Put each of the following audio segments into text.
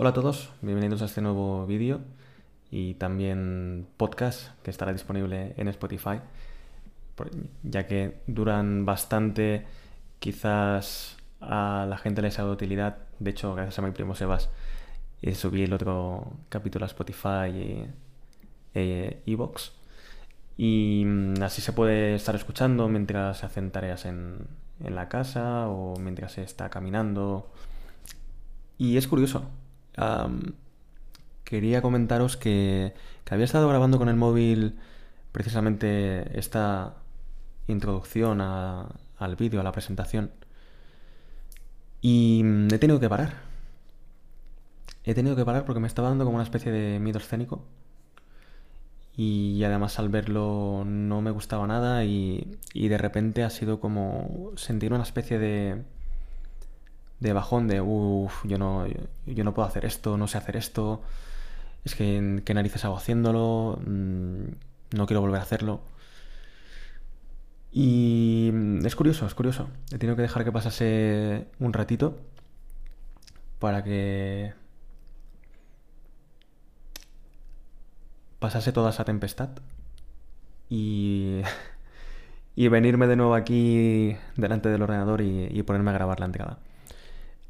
Hola a todos, bienvenidos a este nuevo vídeo y también podcast que estará disponible en Spotify, ya que duran bastante, quizás a la gente les ha dado utilidad. De hecho, gracias a mi primo Sebas, eh, subí el otro capítulo a Spotify y eh, Evox. y mm, así se puede estar escuchando mientras se hacen tareas en, en la casa o mientras se está caminando. Y es curioso. Quería comentaros que, había estado grabando con el móvil precisamente esta introducción al vídeo, a la presentación. Y mm, he tenido que parar. He tenido que parar porque me estaba dando como una especie de miedo escénico. Y además al verlo no me gustaba nada y, y de repente ha sido como sentir una especie de, de bajón de, uff, yo no, yo, no puedo hacer esto, no sé hacer esto, es que qué narices hago haciéndolo, mm, no quiero volver a hacerlo. Y mm, es curioso, es curioso. He tenido que dejar que pasase un ratito para que pasase toda esa tempestad y, y venirme de nuevo aquí delante del ordenador y, ponerme a grabar la entrada.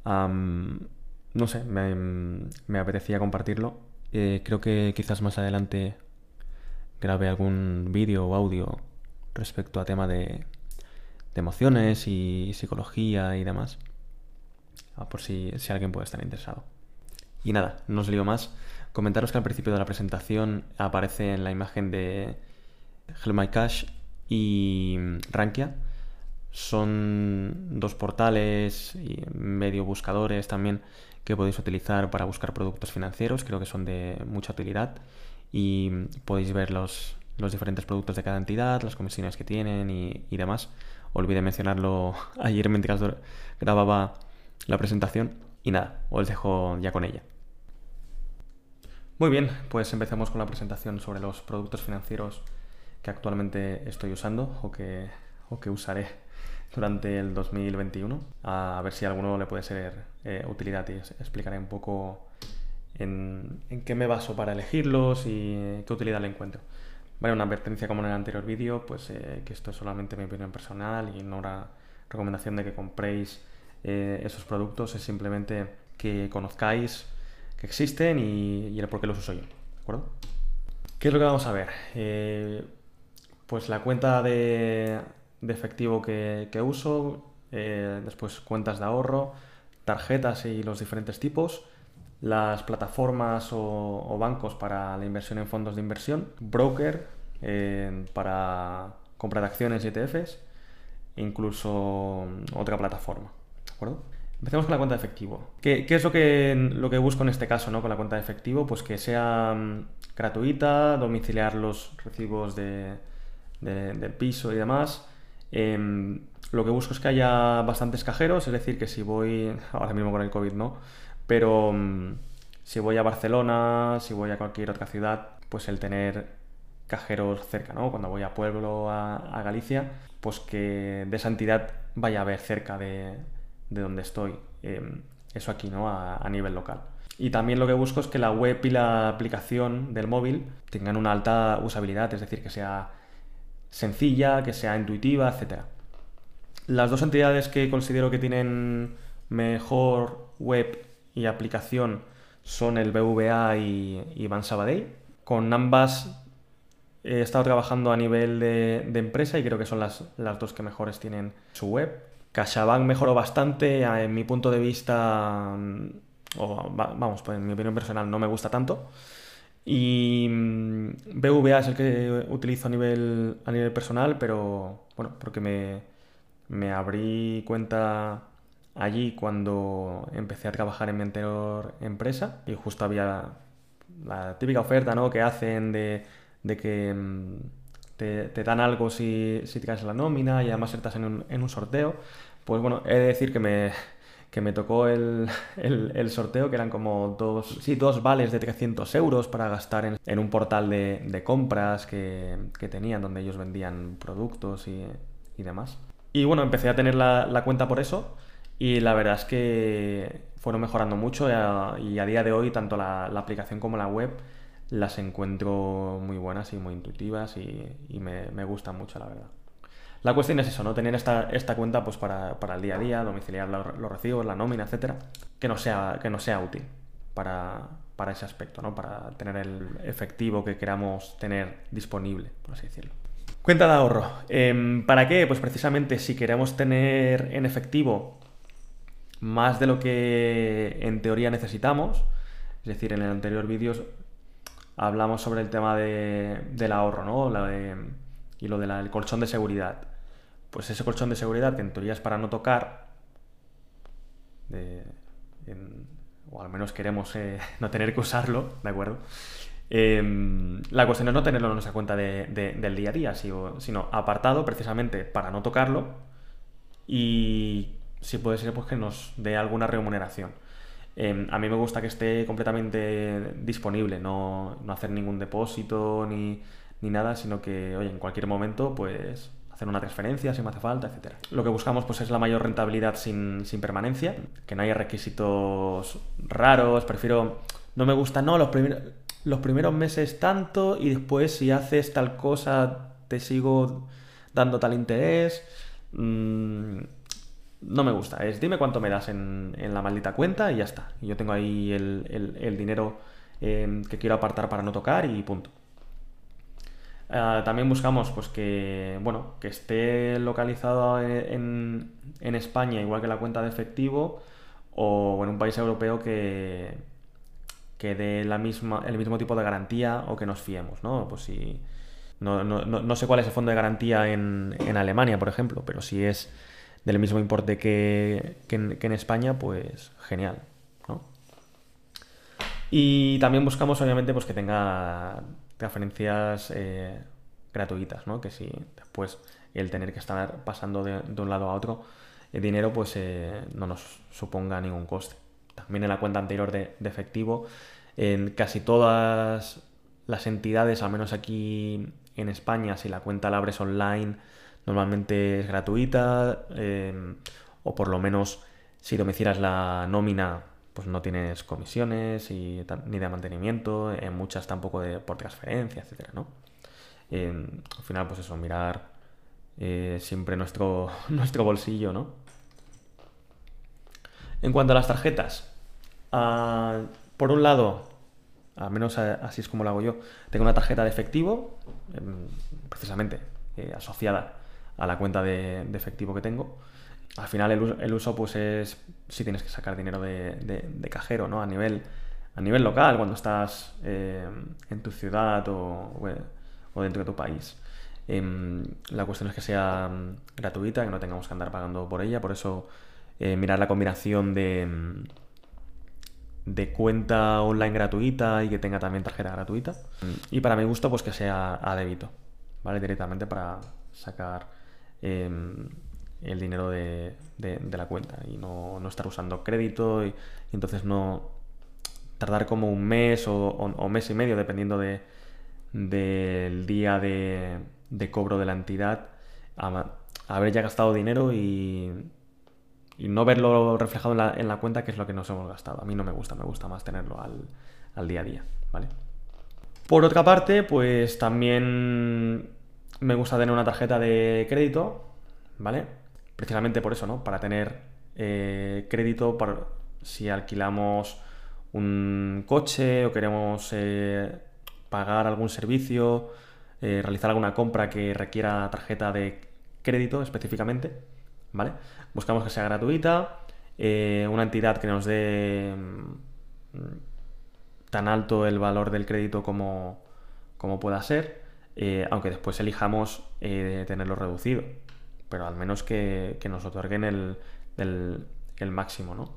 No sé, me, apetecía compartirlo. Eh, creo que quizás más adelante grabe algún vídeo o audio respecto a tema de, emociones y psicología y demás. Ah, por si, alguien puede estar interesado. Y nada, no os lío más. Comentaros que al principio de la presentación aparece en la imagen de Help My Cash y Rankia. Son dos portales y medio buscadores también que podéis utilizar para buscar productos financieros. Creo que son de mucha utilidad y podéis ver los, diferentes productos de cada entidad, las comisiones que tienen y, y demás. Olvidé mencionarlo ayer mientras grababa la presentación. Y nada, os dejo ya con ella. Muy bien, pues empecemos con la presentación sobre los productos financieros que actualmente estoy usando o que, o que usaré durante el 2021. A ver si a alguno le puede ser eh, utilidad y explicaré un poco en, qué me baso para elegirlos y qué utilidad le encuentro. Vale, una advertencia como en el anterior vídeo, pues eh, que esto es solamente mi opinión personal y no una recomendación de que compréis eh, esos productos, es simplemente que conozcáis que existen y, el por qué los uso yo. ¿De acuerdo? ¿Qué es lo que vamos a ver? Eh, pues la cuenta de, efectivo que, uso, eh, después cuentas de ahorro, tarjetas y los diferentes tipos, las plataformas o, bancos para la inversión en fondos de inversión, broker eh, para compra de acciones y ETFs, incluso otra plataforma. ¿De acuerdo? Empecemos con la cuenta de efectivo. ¿Qué, es lo que, lo que busco en este caso ¿no? con la cuenta de efectivo? Pues que sea mm, gratuita, domiciliar los recibos de, del piso y demás. Em, lo que busco es que haya bastantes cajeros, es decir, que si voy, ahora mismo con el COVID no, pero mm, si voy a Barcelona, si voy a cualquier otra ciudad, pues el tener cajeros cerca, ¿no? Cuando voy a Pueblo, a, Galicia, pues que de esa entidad vaya a haber cerca de, de donde estoy. Em, eso aquí, ¿no? A, nivel local. Y también lo que busco es que la web y la aplicación del móvil tengan una alta usabilidad, es decir, que sea sencilla, que sea intuitiva, etc. Las dos entidades que considero que tienen mejor web y aplicación son el BVA y, y Ban Sabadell. Con ambas he estado trabajando a nivel de, de empresa y creo que son las, las dos que mejores tienen su web. CaixaBank mejoró bastante, en mi punto de vista, mm, o vamos, pues en mi opinión personal no me gusta tanto. Y mm, BVA es el que utilizo a nivel, a nivel personal, pero bueno, porque me, me abrí cuenta allí cuando empecé a trabajar en mi anterior empresa y justo había la típica oferta ¿no? que hacen de, de que mm, te, dan algo si, si traes la nómina y además estás en un, en un sorteo. Pues bueno, he de decir que me, que me tocó el, el, sorteo, que eran como dos, sí, dos vales de 300 euros para gastar en, en un portal de, de compras que, que, tenían, donde ellos vendían productos y, y demás. Y bueno, empecé a tener la, la, cuenta por eso y la verdad es que fueron mejorando mucho y a, día de hoy tanto la, aplicación como la web las encuentro muy buenas y muy intuitivas y, me, gustan mucho, la verdad. La cuestión es eso, ¿no? Tener esta, esta cuenta pues para, el día a día, domiciliar los, recibos, la nómina, etcétera, que no sea, que no sea útil para, para ese aspecto, ¿no? Para tener el efectivo que queramos tener disponible, por así decirlo. Cuenta de ahorro. Em, ¿Para qué? Pues precisamente si queremos tener en efectivo más de lo que en teoría necesitamos, es decir, en el anterior vídeo hablamos sobre el tema del ahorro, ¿no? y lo del colchón de seguridad. Pues ese colchón de seguridad, que en teoría es para no tocar, o al menos queremos eh, no tener que usarlo, ¿de acuerdo? Em, la cuestión es no tenerlo en nuestra cuenta del día a día, sino apartado precisamente para no tocarlo y si puede ser pues que nos dé alguna remuneración. Em, a mí me gusta que esté completamente disponible, no, hacer ningún depósito ni, nada, sino que, oye, en cualquier momento, pues hacer una transferencia si me hace falta, etc. Lo que buscamos pues es la mayor rentabilidad sin, permanencia, que no haya requisitos raros, prefiero, no me gusta, no, los primeros, los primeros meses tanto y después si haces tal cosa te sigo dando tal interés. Mm, no me gusta. Es dime cuánto me das en, la maldita cuenta y ya está. Y yo tengo ahí el, dinero em, que quiero apartar para no tocar y punto. Ah, también buscamos pues que bueno que esté localizado en, España igual que la cuenta de efectivo o en un país europeo que, que dé la misma, el mismo tipo de garantía o que nos fiemos, ¿no? Pues si no, no sé cuál es el fondo de garantía en, en Alemania, por ejemplo, pero si es del mismo importe que, en, España, pues genial, ¿no? Y también buscamos, obviamente, pues que tenga transferencias eh, gratuitas, ¿no? Que si después el tener que estar pasando de, un lado a otro el dinero, pues eh, no nos suponga ningún coste. También en la cuenta anterior de, de efectivo, en casi todas las entidades, al menos aquí en España, si la cuenta la abres online, Normalmente es gratuita eh, o por lo menos si domicilias la nómina pues no tienes comisiones y, ni de mantenimiento, en muchas tampoco de, por transferencia, etcétera, ¿no? al final, pues eso, mirar eh, siempre nuestro, nuestro bolsillo, ¿no? En cuanto a las tarjetas, ah, por un lado, al menos así es como lo hago yo, tengo una tarjeta de efectivo, em, precisamente eh, asociada a la cuenta de, efectivo que tengo. Al final el, uso pues es si tienes que sacar dinero de, cajero, ¿no? A nivel, a nivel local, cuando estás eh, en tu ciudad o, dentro de tu país. Em, la cuestión es que sea mm, gratuita, que no tengamos que andar pagando por ella, por eso eh, mirar la combinación de, mm, de cuenta online gratuita y que tenga también tarjeta gratuita. Y para mi gusto, pues que sea a débito, ¿vale? Directamente para sacar Em, el dinero de, la cuenta y no, estar usando crédito y, entonces no tardar como un mes o, mes y medio dependiendo de, del día de, cobro de la entidad a, haber ya gastado dinero y, no verlo reflejado en la, en la, cuenta que es lo que nos hemos gastado. A mí no me gusta, me gusta más tenerlo al, al día a día, ¿vale? Por otra parte, pues también me gusta tener una tarjeta de crédito, ¿vale? Precisamente por eso, ¿no? Para tener eh, crédito para si alquilamos un coche o queremos eh, pagar algún servicio, eh, realizar alguna compra que requiera tarjeta de crédito específicamente, ¿vale? Buscamos que sea gratuita, una entidad que nos dé mm, tan alto el valor del crédito como, como pueda ser aunque después elijamos tenerlo reducido, pero al menos que, nos otorguen el, máximo ¿no?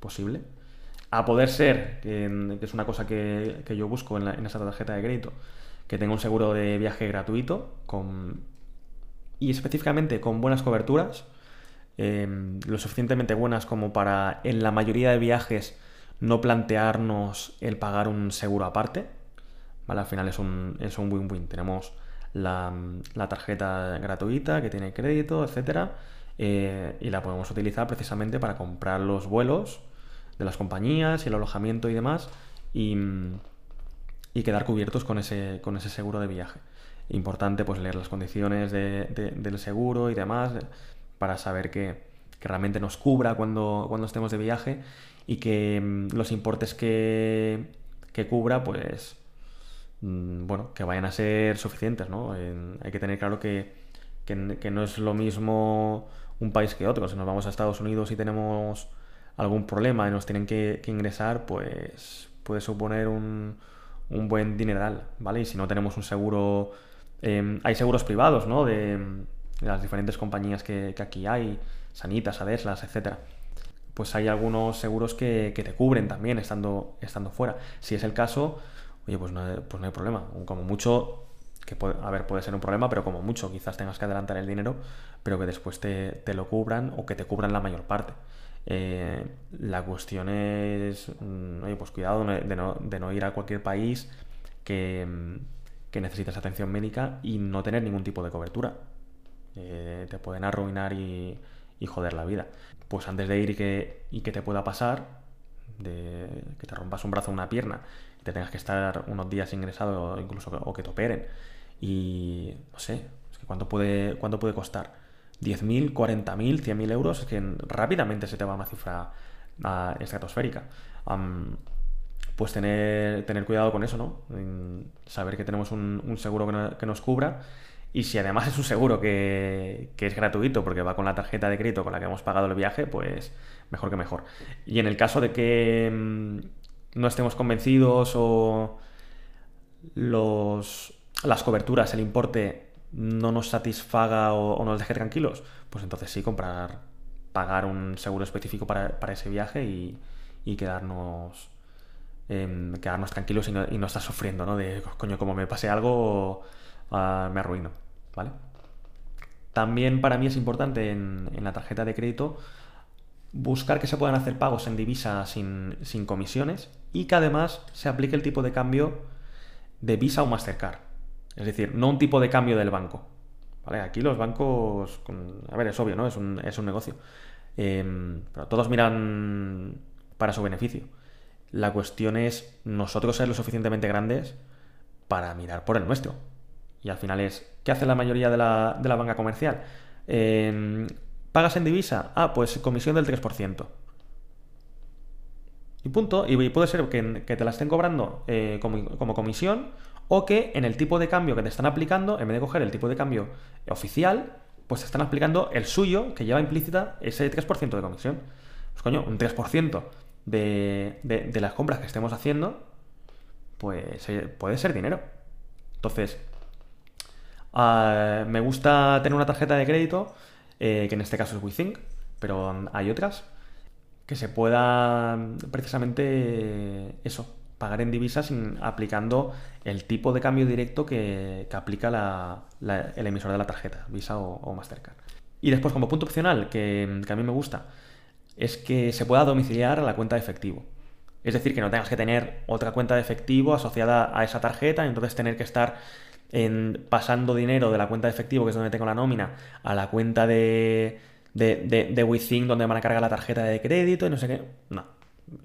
posible. A poder ser, que, es una cosa que, yo busco en, esa tarjeta de crédito, que tenga un seguro de viaje gratuito con, y específicamente con buenas coberturas, em, lo suficientemente buenas como para en la mayoría de viajes no plantearnos el pagar un seguro aparte, al final es un win-win. Tenemos la, tarjeta gratuita que tiene crédito, etcétera, eh, y la podemos utilizar precisamente para comprar los vuelos de las compañías y el alojamiento y demás y, y quedar cubiertos con ese, con ese seguro de viaje. Importante pues leer las condiciones del seguro y demás para saber que, que, realmente nos cubra cuando, cuando estemos de viaje y que mm, los importes que, que cubra pues mm, bueno, que vayan a ser suficientes, ¿no? hay que tener claro que, que, que, no es lo mismo un país que otro. Si nos vamos a Estados Unidos y tenemos algún problema y nos tienen que, ingresar, pues puede suponer un, un, buen dineral, ¿vale? Y si no tenemos un seguro... Em, hay seguros privados, ¿no? De, las diferentes compañías que, aquí hay, Sanitas, Adeslas, etcétera. Pues hay algunos seguros que, te cubren también estando, estando fuera. Si es el caso, oye, pues no, pues no hay problema. Como mucho, que puede, a ver, puede ser un problema, pero como mucho quizás tengas que adelantar el dinero, pero que después te, te lo cubran o que te cubran la mayor parte. Eh, la cuestión es, mm, oye, pues cuidado de no, de no, ir a cualquier país que, mm, que necesites atención médica y no tener ningún tipo de cobertura. Eh, te pueden arruinar y, y, joder la vida. Pues antes de ir y que, y que te pueda pasar, de que te rompas un brazo o una pierna, te tengas que estar unos días ingresado o incluso o que te operen, y no sé, es que ¿cuánto puede, cuánto puede costar? 10.000, 40.000, 100.000 euros, es que rápidamente se te va una cifra uh, estratosférica. pues tener, tener cuidado con eso, ¿no? saber que tenemos un, seguro que, nos cubra y si además es un seguro que, que, es gratuito porque va con la tarjeta de crédito con la que hemos pagado el viaje, pues mejor que mejor. Y en el caso de que mm, no estemos convencidos o los, las coberturas, el importe no nos satisfaga o, nos deje tranquilos, pues entonces sí comprar, pagar un seguro específico para, ese viaje y, quedarnos, em, quedarnos tranquilos y no, estar sufriendo, ¿no? De, coño, como me pase algo, ah, me arruino, ¿vale? También para mí es importante en, la tarjeta de crédito buscar que se puedan hacer pagos en divisa sin, sin comisiones y que además se aplique el tipo de cambio de Visa o Mastercard. Es decir, no un tipo de cambio del banco. Aquí los bancos, a ver, es obvio, ¿no? Es un, negocio. Em, pero todos miran para su beneficio. La cuestión es nosotros ser lo suficientemente grandes para mirar por el nuestro. Y al final es, ¿qué hace la mayoría de la, banca comercial? Em, ¿Pagas en divisa? Ah, pues comisión del 3%. Y punto. Y puede ser que, te la estén cobrando eh, como comisión o que en el tipo de cambio que te están aplicando, en vez de coger el tipo de cambio oficial, pues te están aplicando el suyo, que lleva implícita ese 3% de comisión. Pues coño, un 3% de, de, las compras que estemos haciendo, pues eh, puede ser dinero. Entonces, ah, me gusta tener una tarjeta de crédito, eh, que en este caso es WeThink, pero hay otras, que se pueda precisamente eso, pagar en divisas aplicando el tipo de cambio directo que, aplica el emisor de la tarjeta, Visa o, Mastercard. Y después, como punto opcional, que, a mí me gusta, es que se pueda domiciliar a la cuenta de efectivo. Es decir, que no tengas que tener otra cuenta de efectivo asociada a esa tarjeta y entonces tener que estar en, pasando dinero de la cuenta de efectivo, que es donde tengo la nómina, a la cuenta de, de, de, de donde van a cargar la tarjeta de crédito y no sé qué. No.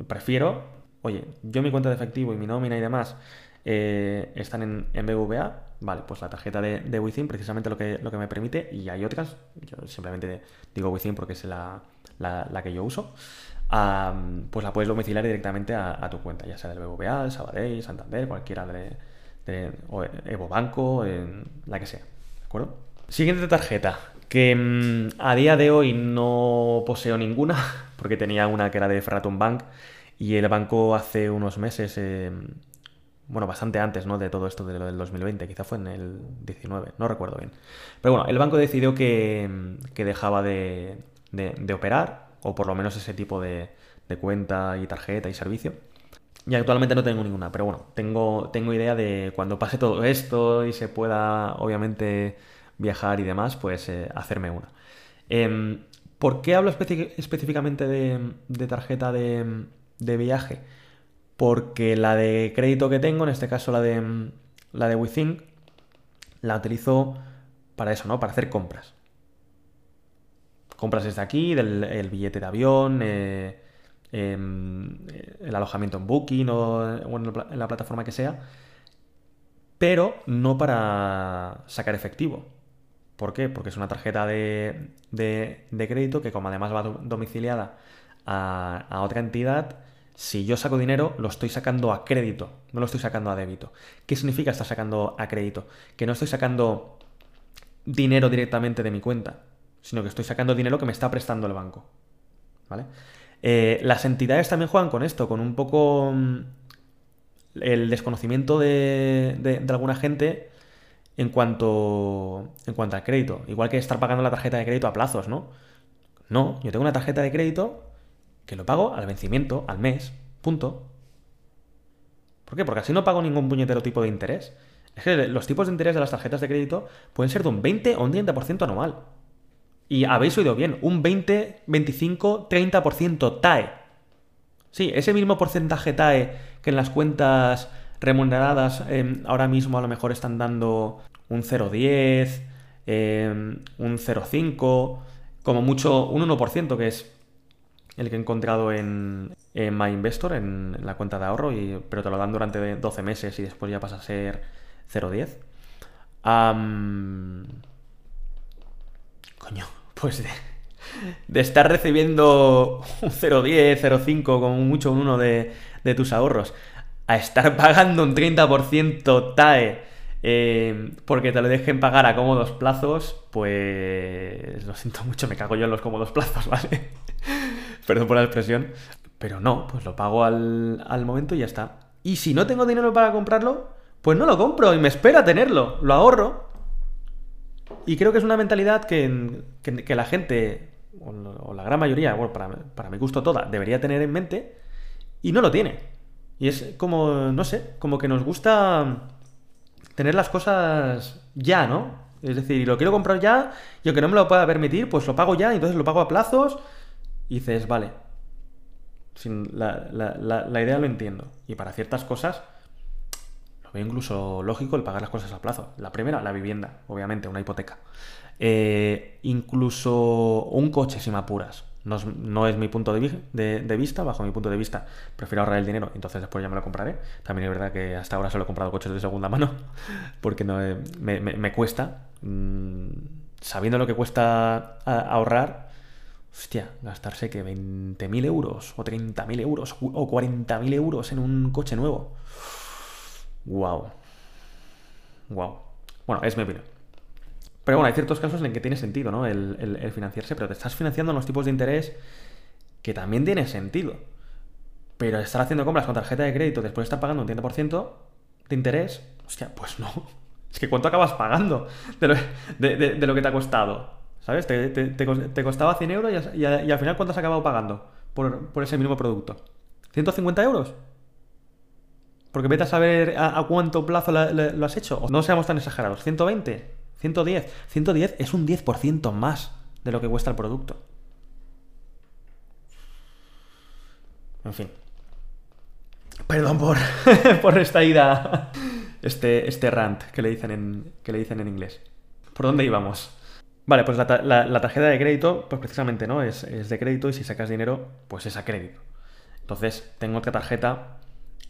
Prefiero oye, yo mi cuenta de efectivo y mi nómina y demás eh, están en, en, BVA, vale, pues la tarjeta de, de Within precisamente lo que, lo que me permite, y hay otras, yo simplemente digo Within porque es la, que yo uso, pues la puedes domiciliar directamente a, tu cuenta, ya sea del BVA, Sabadell, Santander, cualquiera de, de Evo Banco, la que sea, ¿de acuerdo? Siguiente tarjeta, que mm, a día de hoy no poseo ninguna, porque tenía una que era de Ferratum Bank, y el banco hace unos meses, eh, bueno, bastante antes ¿no? de todo esto de lo del 2020, quizá fue en el 19, no recuerdo bien. Pero bueno, el banco decidió que, dejaba de, operar, o por lo menos ese tipo de, cuenta y tarjeta y servicio. Y actualmente no tengo ninguna, pero bueno, tengo, tengo idea de cuando pase todo esto y se pueda, obviamente, viajar y demás, pues eh, hacerme una. Em, ¿Por qué hablo específicamente de tarjeta de, de viaje porque la de crédito que tengo, en este caso la de, la de Within, la utilizo para eso, ¿no? Para hacer compras. Compras desde aquí, del el billete de avión, eh, em, el alojamiento en Booking o en la plataforma que sea, pero no para sacar efectivo. ¿Por qué? Porque es una tarjeta de, crédito que como además va domiciliada a, a, otra entidad, si yo saco dinero, lo estoy sacando a crédito, no lo estoy sacando a débito. ¿Qué significa estar sacando a crédito? Que no estoy sacando dinero directamente de mi cuenta, sino que estoy sacando dinero que me está prestando el banco. ¿Vale? Eh, las entidades también juegan con esto, con un poco mm, el desconocimiento de, de, alguna gente en cuanto, en cuanto al crédito. Igual que estar pagando la tarjeta de crédito a plazos, ¿no? No, yo tengo una tarjeta de crédito que lo pago al vencimiento, al mes, punto. ¿Por qué? Porque así no pago ningún puñetero tipo de interés. Es que los tipos de interés de las tarjetas de crédito pueden ser de un 20 o un 30% anual. Y habéis oído bien, un 20, 25, 30% TAE. Sí, ese mismo porcentaje TAE que en las cuentas remuneradas em, ahora mismo a lo mejor están dando un 0,10, em, un 0,5, como mucho un 1%, que es el que he encontrado en, en MyInvestor, en, la cuenta de ahorro, y, pero te lo dan durante 12 meses y después ya pasa a ser 0,10. Coño, pues de, estar recibiendo un 0,10, 0,5, como mucho un 1 de, tus ahorros, a estar pagando un 30% TAE eh, porque te lo dejen pagar a cómodos plazos, pues lo siento mucho, me cago yo en los cómodos plazos, ¿vale? Perdón por la expresión. Pero no, pues lo pago al, al momento y ya está. Y si no tengo dinero para comprarlo, pues no lo compro y me espera tenerlo, lo ahorro. Y creo que es una mentalidad que, la gente, o la gran mayoría, bueno, para, para mi gusto toda, debería tener en mente y no lo tiene. Y es como, no sé, como que nos gusta tener las cosas ya, ¿no? Es decir, lo quiero comprar ya, y aunque no me lo pueda permitir, pues lo pago ya, y entonces lo pago a plazos, y dices, vale, la, la idea lo entiendo. Y para ciertas cosas, incluso lógico el pagar las cosas a plazo. La primera, la vivienda, obviamente, una hipoteca. Eh, incluso un coche, si me apuras. No es, mi punto de, vista, bajo mi punto de vista, prefiero ahorrar el dinero, entonces después ya me lo compraré. También es verdad que hasta ahora solo he comprado coches de segunda mano, porque no, eh, me, cuesta, mm, sabiendo lo que cuesta ahorrar, hostia, gastarse que 20.000 euros, o 30.000 euros, o 40.000 euros en un coche nuevo. Wow. Wow. Bueno, es mi opinión. Pero bueno, hay ciertos casos en que tiene sentido, ¿no? El, financiarse, pero te estás financiando en los tipos de interés que también tiene sentido. Pero estar haciendo compras con tarjeta de crédito después de estar pagando un 30% de interés, hostia, pues no. Es que ¿cuánto acabas pagando de lo, que te ha costado? ¿Sabes? Te, costaba 100 euros y, al final ¿cuánto has acabado pagando por, por ese mismo producto? ¿150 euros? Porque vete a saber a, cuánto plazo lo has hecho. No seamos tan exagerados. ¿120? ¿110? 110 es un 10% más de lo que cuesta el producto. En fin. Perdón por, por esta ida. Este, este rant que le, dicen en, que le dicen en inglés. ¿Por dónde íbamos? Vale, pues la, tarjeta de crédito, pues precisamente, ¿no? Es, es, de crédito y si sacas dinero, pues es a crédito. Entonces, tengo otra tarjeta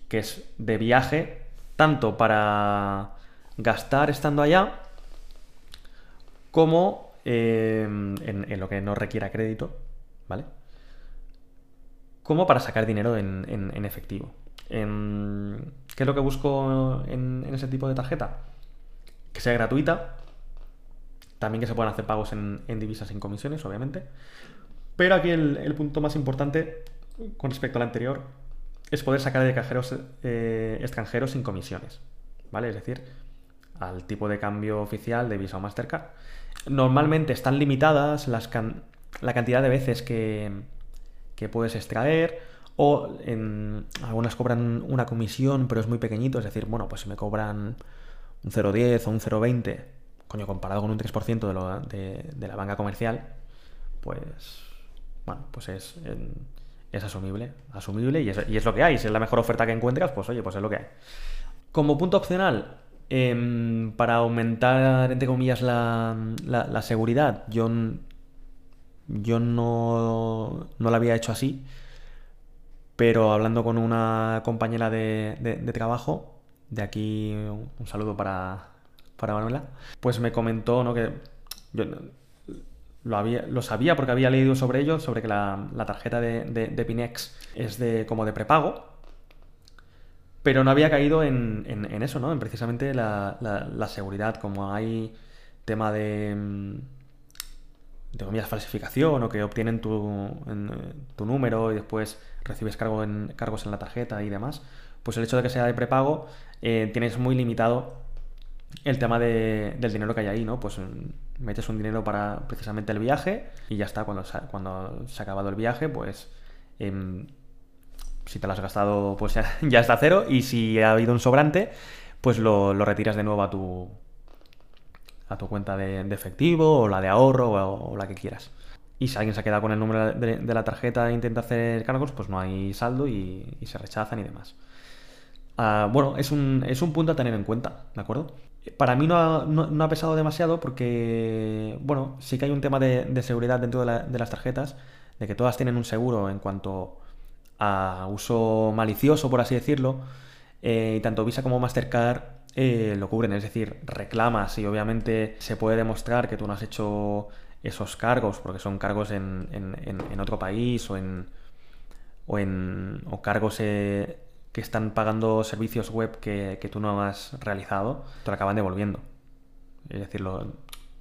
que es de viaje, tanto para gastar estando allá, como eh, en, lo que no requiera crédito, ¿vale? Como para sacar dinero en, efectivo. ¿Qué es lo que busco en, ese tipo de tarjeta? Que sea gratuita, también que se puedan hacer pagos en, divisas sin comisiones, obviamente. Pero aquí el punto más importante con respecto al anterior es poder sacar de cajeros eh, extranjeros sin comisiones, ¿vale? Es decir, al tipo de cambio oficial de Visa o Mastercard. Normalmente están limitadas las la cantidad de veces que, que puedes extraer o en, algunas cobran una comisión pero es muy pequeñito, es decir, bueno, pues si me cobran un 0,10 o un 0,20, coño, comparado con un 3% de, lo, de, de, la banca comercial, pues, bueno, pues es es asumible, asumible y es, lo que hay. Si es la mejor oferta que encuentras, pues oye, pues es lo que hay. Como punto opcional, em, para aumentar, entre comillas, la, seguridad, yo, yo no, no lo había hecho así, pero hablando con una compañera de, trabajo, de aquí un saludo para, para Manuela, pues me comentó ¿no? que yo lo, había, lo sabía porque había leído sobre ello, sobre que la, tarjeta de, Pinex es de como de prepago, pero no había caído en, eso, ¿no? En precisamente la, seguridad, como hay tema de de comillas, falsificación o que obtienen tu, tu número y después recibes en, cargos en la tarjeta y demás, pues el hecho de que sea de prepago eh, tienes muy limitado el tema de, del dinero que hay ahí, ¿no? Pues mm, metes un dinero para precisamente el viaje y ya está, cuando se, cuando se ha acabado el viaje, pues em, si te lo has gastado, pues ya, está cero y si ha habido un sobrante, pues lo, retiras de nuevo a tu, a tu cuenta de, efectivo o la de ahorro o, la que quieras. Y si alguien se ha quedado con el número de, la tarjeta e intenta hacer cargos, pues no hay saldo y, se rechazan y demás. Ah, bueno, es un, es un punto a tener en cuenta, ¿de acuerdo? Para mí no ha, pesado demasiado porque, bueno, sí que hay un tema de, seguridad dentro de, las tarjetas, de que todas tienen un seguro en cuanto a uso malicioso, por así decirlo, eh, y tanto Visa como Mastercard eh, lo cubren, es decir, reclamas y obviamente se puede demostrar que tú no has hecho esos cargos, porque son cargos en, en, otro país o en, o, en, o cargos eh, que están pagando servicios web que, tú no has realizado, te lo acaban devolviendo. Es decir,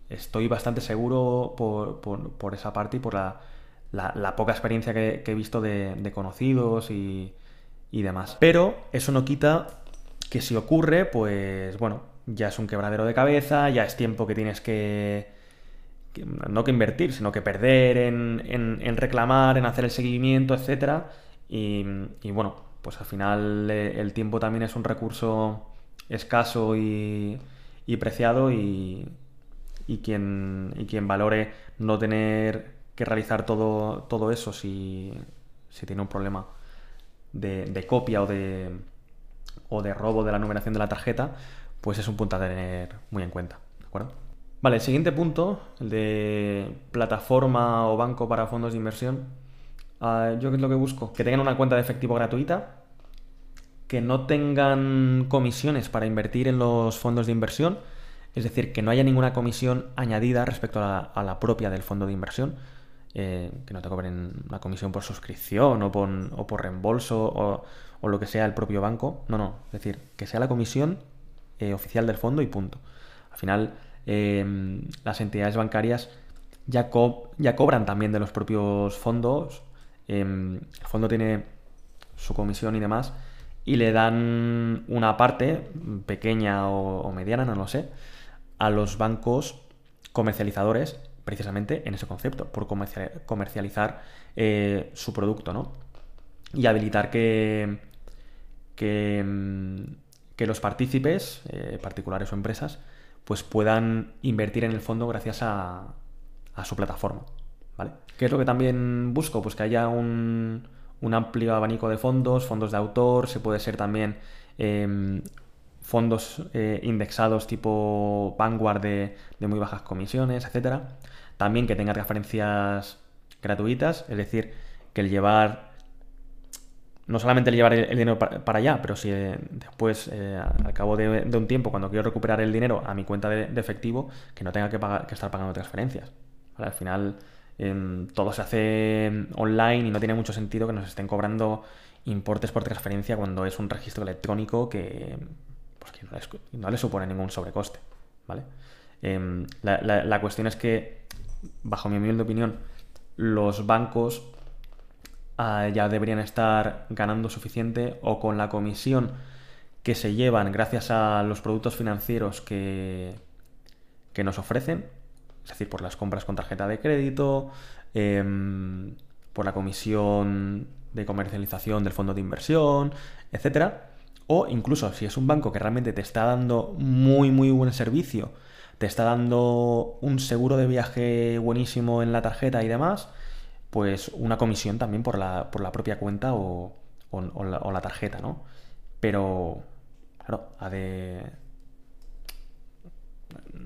estoy bastante seguro por, esa parte y por la, poca experiencia que, he visto de, conocidos y, y, demás. Pero eso no quita que si ocurre, pues bueno, ya es un quebradero de cabeza, ya es tiempo que tienes que... no que invertir, sino que perder en, reclamar, en hacer el seguimiento, etc. Y bueno, pues al final eh, el tiempo también es un recurso escaso y, preciado y, quien, quien valore no tener que realizar todo, todo eso si, tiene un problema de, copia o de, o de robo de la numeración de la tarjeta, pues es un punto a tener muy en cuenta. ¿De acuerdo? Vale, el siguiente punto, el de plataforma o banco para fondos de inversión Ah, ¿Yo es lo que busco? Que tengan una cuenta de efectivo gratuita, que no tengan comisiones para invertir en los fondos de inversión, es decir, que no haya ninguna comisión añadida respecto a la, propia del fondo de inversión, eh, que no te cobren una comisión por suscripción o por, reembolso o, lo que sea el propio banco. No, no, es decir, que sea la comisión eh, oficial del fondo y punto. Al final, em, las entidades bancarias ya, ya cobran también de los propios fondos Em, el fondo tiene su comisión y demás, y le dan una parte, pequeña o, mediana, no lo sé, a los bancos comercializadores precisamente en ese concepto, por comercializar eh, su producto, ¿no? Y habilitar que, que, em, los partícipes, eh, particulares o empresas, pues puedan invertir en el fondo gracias a su plataforma. ¿Vale? ¿Qué es lo que también busco? Pues que haya un, amplio abanico de fondos, fondos de autor, se puede ser también em, fondos eh, indexados tipo Vanguard de, muy bajas comisiones, etcétera. También que tenga referencias gratuitas, es decir, que el llevar no solamente el llevar el, dinero para, allá, pero si eh, después, eh, al cabo de, un tiempo, cuando quiero recuperar el dinero a mi cuenta de, efectivo, que no tenga que, pagar, que estar pagando transferencias. Al final, Em, todo se hace online y no tiene mucho sentido que nos estén cobrando importes por transferencia cuando es un registro electrónico que, pues no, le supone ningún sobrecoste. ¿vale? Em, la, cuestión es que, bajo mi humilde opinión, los bancos ah, ya deberían estar ganando suficiente o con la comisión que se llevan gracias a los productos financieros que, que nos ofrecen, es decir, por las compras con tarjeta de crédito, em, por la comisión de comercialización del fondo de inversión, etcétera. O incluso si es un banco que realmente te está dando muy, muy buen servicio, te está dando un seguro de viaje buenísimo en la tarjeta y demás, pues una comisión también por la, por la propia cuenta o, la, o la tarjeta, ¿no? Pero, claro, ha de,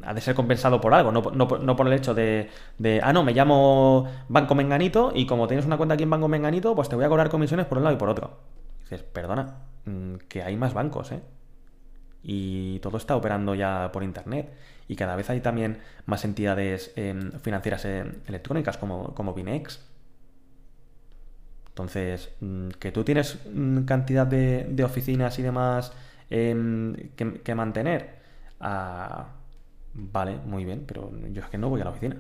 ha de ser compensado por algo, no, por el hecho de, de, ah, no, me llamo Banco Menganito y como tienes una cuenta aquí en Banco Menganito, pues te voy a cobrar comisiones por un lado y por otro. dices, perdona, mm, que hay más bancos, ¿eh? Y todo está operando ya por Internet. Y cada vez hay también más entidades em, financieras em, electrónicas como, como Binex. Entonces, mm, que tú tienes mm, cantidad de, oficinas y demás em, que, mantener. Ah, vale, muy bien, pero yo es que no voy a la oficina.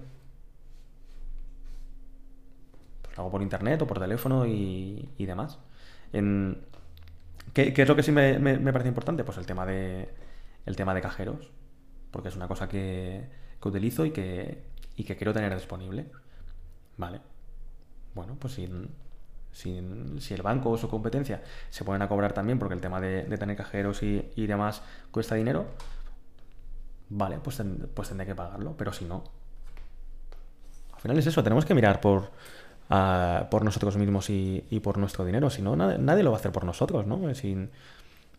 Pues lo hago por internet o por teléfono y, demás. ¿qué, es lo que sí me, parece importante? Pues el tema de, el tema de cajeros porque es una cosa que, utilizo y que, y que quiero tener disponible. Vale. Bueno, pues si, si, el banco o su competencia se ponen a cobrar también porque el tema de, tener cajeros y, demás cuesta dinero, vale, pues, pues tendré que pagarlo, pero si no. Al final es eso, tenemos que mirar por, por nosotros mismos y, por nuestro dinero, si no, nadie, lo va a hacer por nosotros, ¿no? Sin,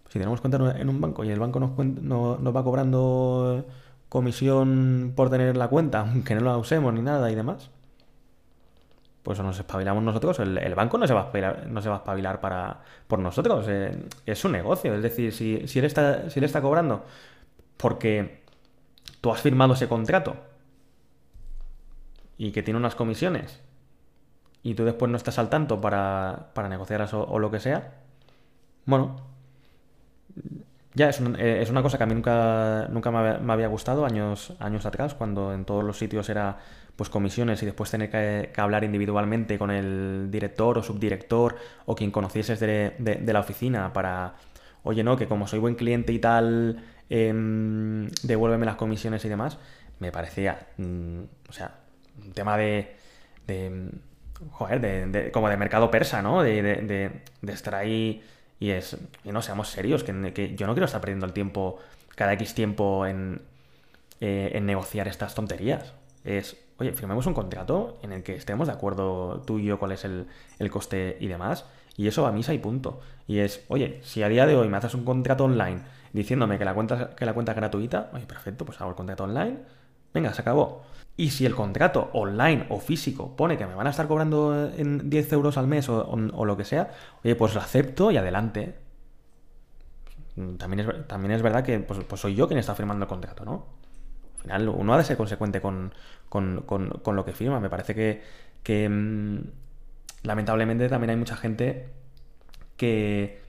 si tenemos cuenta en un banco y el banco nos, nos va cobrando comisión por tener la cuenta, aunque no la usemos ni nada y demás, pues nos espabilamos nosotros. El, banco no se va a espabilar, no se va a espabilar para, por nosotros. Eh, es un negocio. Es decir, si, si, él está, si él está cobrando porque tú has firmado ese contrato y que tiene unas comisiones y tú después no estás al tanto para, para negociar eso o lo que sea, bueno, ya, es, eh, es, una cosa que a mí nunca, nunca me, había gustado años, años atrás, cuando en todos los sitios era pues comisiones y después tener que, hablar individualmente con el director o subdirector o quien conocieses de, la oficina para, oye, no, que como soy buen cliente y tal, em, devuélveme las comisiones y demás, me parecía, mm, o sea, un tema de, de joder, de, como de mercado persa, ¿no? De, de estar ahí y es, y no seamos serios, que, yo no quiero estar perdiendo el tiempo, cada X tiempo, en, eh, en negociar estas tonterías. Es, oye, firmemos un contrato en el que estemos de acuerdo tú y yo cuál es el, el coste y demás. Y eso a misa y punto. Y es, oye, si a día de hoy me haces un contrato online diciéndome que la cuenta, que la cuenta es gratuita, oye, perfecto, pues hago el contrato online. Venga, se acabó. Y si el contrato online o físico pone que me van a estar cobrando en 10 euros al mes o, lo que sea, oye, pues lo acepto y adelante. También es, también es verdad que pues, pues soy yo quien está firmando el contrato, ¿no? Al final uno ha de ser consecuente con, lo que firma. Me parece que, que mm, lamentablemente también hay mucha gente que,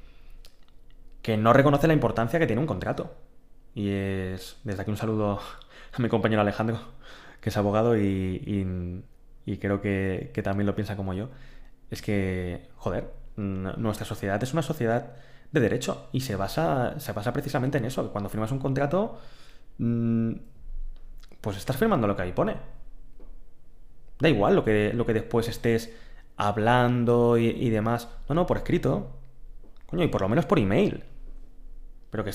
que no reconoce la importancia que tiene un contrato. Y es, desde aquí un saludo a mi compañero Alejandro, que es abogado y, creo que, también lo piensa como yo, es que, joder, nuestra sociedad es una sociedad de derecho y se basa, se basa precisamente en eso, que cuando firmas un contrato, pues estás firmando lo que ahí pone. Da igual lo que, lo que después estés hablando y, y demás. No, no, por escrito. Coño, y por lo menos por email pero que,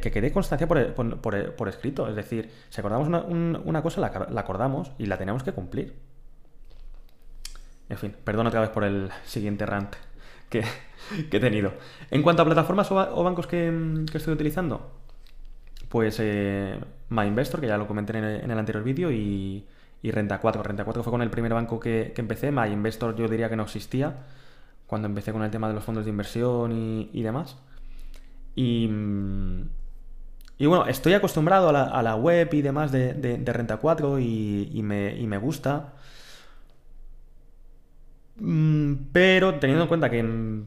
que, quede constancia por, escrito. Es decir, si acordamos una, cosa, la, acordamos y la tenemos que cumplir. En fin, perdón otra vez por el siguiente rant que, he tenido. En cuanto a plataformas o, bancos que, estoy utilizando, pues eh, MyInvestor, que ya lo comenté en el, anterior vídeo, y, y Renta 4. Renta 4 fue con el primer banco que empecé. MyInvestor yo diría que no existía cuando empecé con el tema de los fondos de inversión y, y demás. Y, y bueno, estoy acostumbrado a la, web y demás de, Renta 4 y, me, gusta. Mm, pero teniendo en cuenta que mm,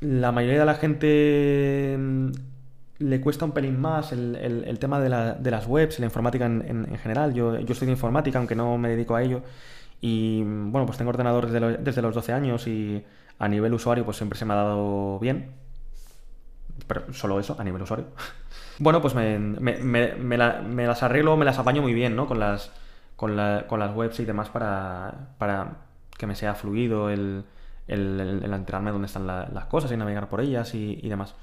la mayoría de la gente mm, le cuesta un pelín más el, tema de, las webs, la informática en, general. Yo, yo estoy de informática, aunque no me dedico a ello. Y bueno, pues tengo ordenador desde, desde los 12 años y a nivel usuario pues siempre se me ha dado bien pero solo eso a nivel usuario. bueno, pues me, me, las arreglo, me las apaño muy bien, ¿no? Con las, con, las webs y demás para, para que me sea fluido el, el, enterarme dónde están las cosas y navegar por ellas y, demás.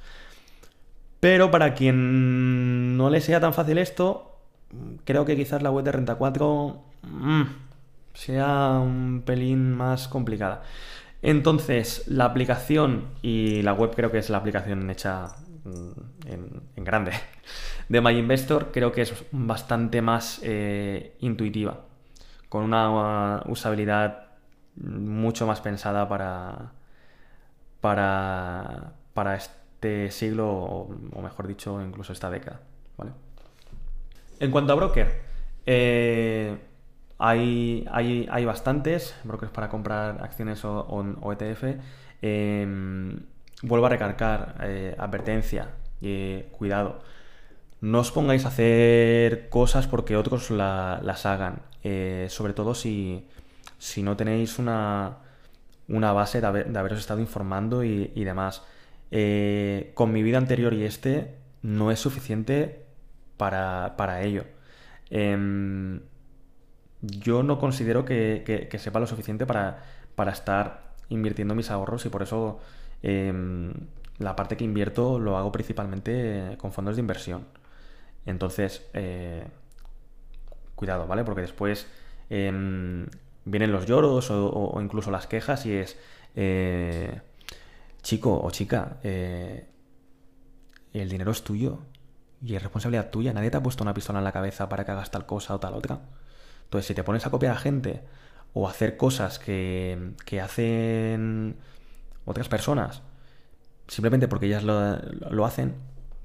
Pero para quien no le sea tan fácil esto, creo que quizás la web de Renta 4 mm, sea un pelín más complicada. Entonces, la aplicación y la web creo que es la aplicación hecha mm, en, grande de My Investor creo que es bastante más eh, intuitiva, con una usabilidad mucho más pensada para, para, para este siglo, o, mejor dicho, incluso esta década. ¿vale? En cuanto a broker, eh, hay, hay, bastantes brokers para comprar acciones o, ETF. Em, vuelvo a recargar, eh, advertencia, eh, cuidado. No os pongáis a hacer cosas porque otros las hagan. sobre todo si, si no tenéis una, una base de, haberos estado informando y, demás. Eh, con mi vida anterior y este no es suficiente para, ello. Em, yo no considero que, sepa lo suficiente para, para, estar invirtiendo mis ahorros y por eso em, la parte que invierto lo hago principalmente con fondos de inversión. Entonces, eh, cuidado, ¿vale? Porque después em, vienen los lloros o, incluso las quejas y es, eh, chico o chica, eh, el dinero es tuyo y es responsabilidad tuya. Nadie te ha puesto una pistola en la cabeza para que hagas tal cosa o tal otra. Entonces, si te pones a copiar a gente o hacer cosas que, que hacen otras personas, simplemente porque ellas lo, lo hacen,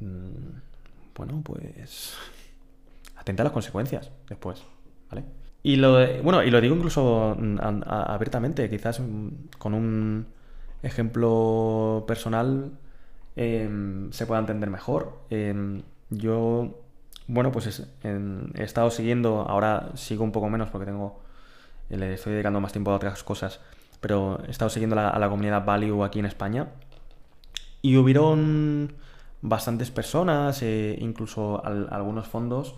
mm, bueno, pues atenta a las consecuencias después, ¿vale? Y lo, bueno, y lo digo incluso mm, abiertamente, quizás mm, con un ejemplo personal em, se pueda entender mejor. Em, yo, bueno, pues he estado siguiendo, ahora sigo un poco menos porque tengo, le estoy dedicando más tiempo a otras cosas, pero he estado siguiendo a la comunidad Value aquí en España y hubieron bastantes personas, eh, incluso algunos fondos,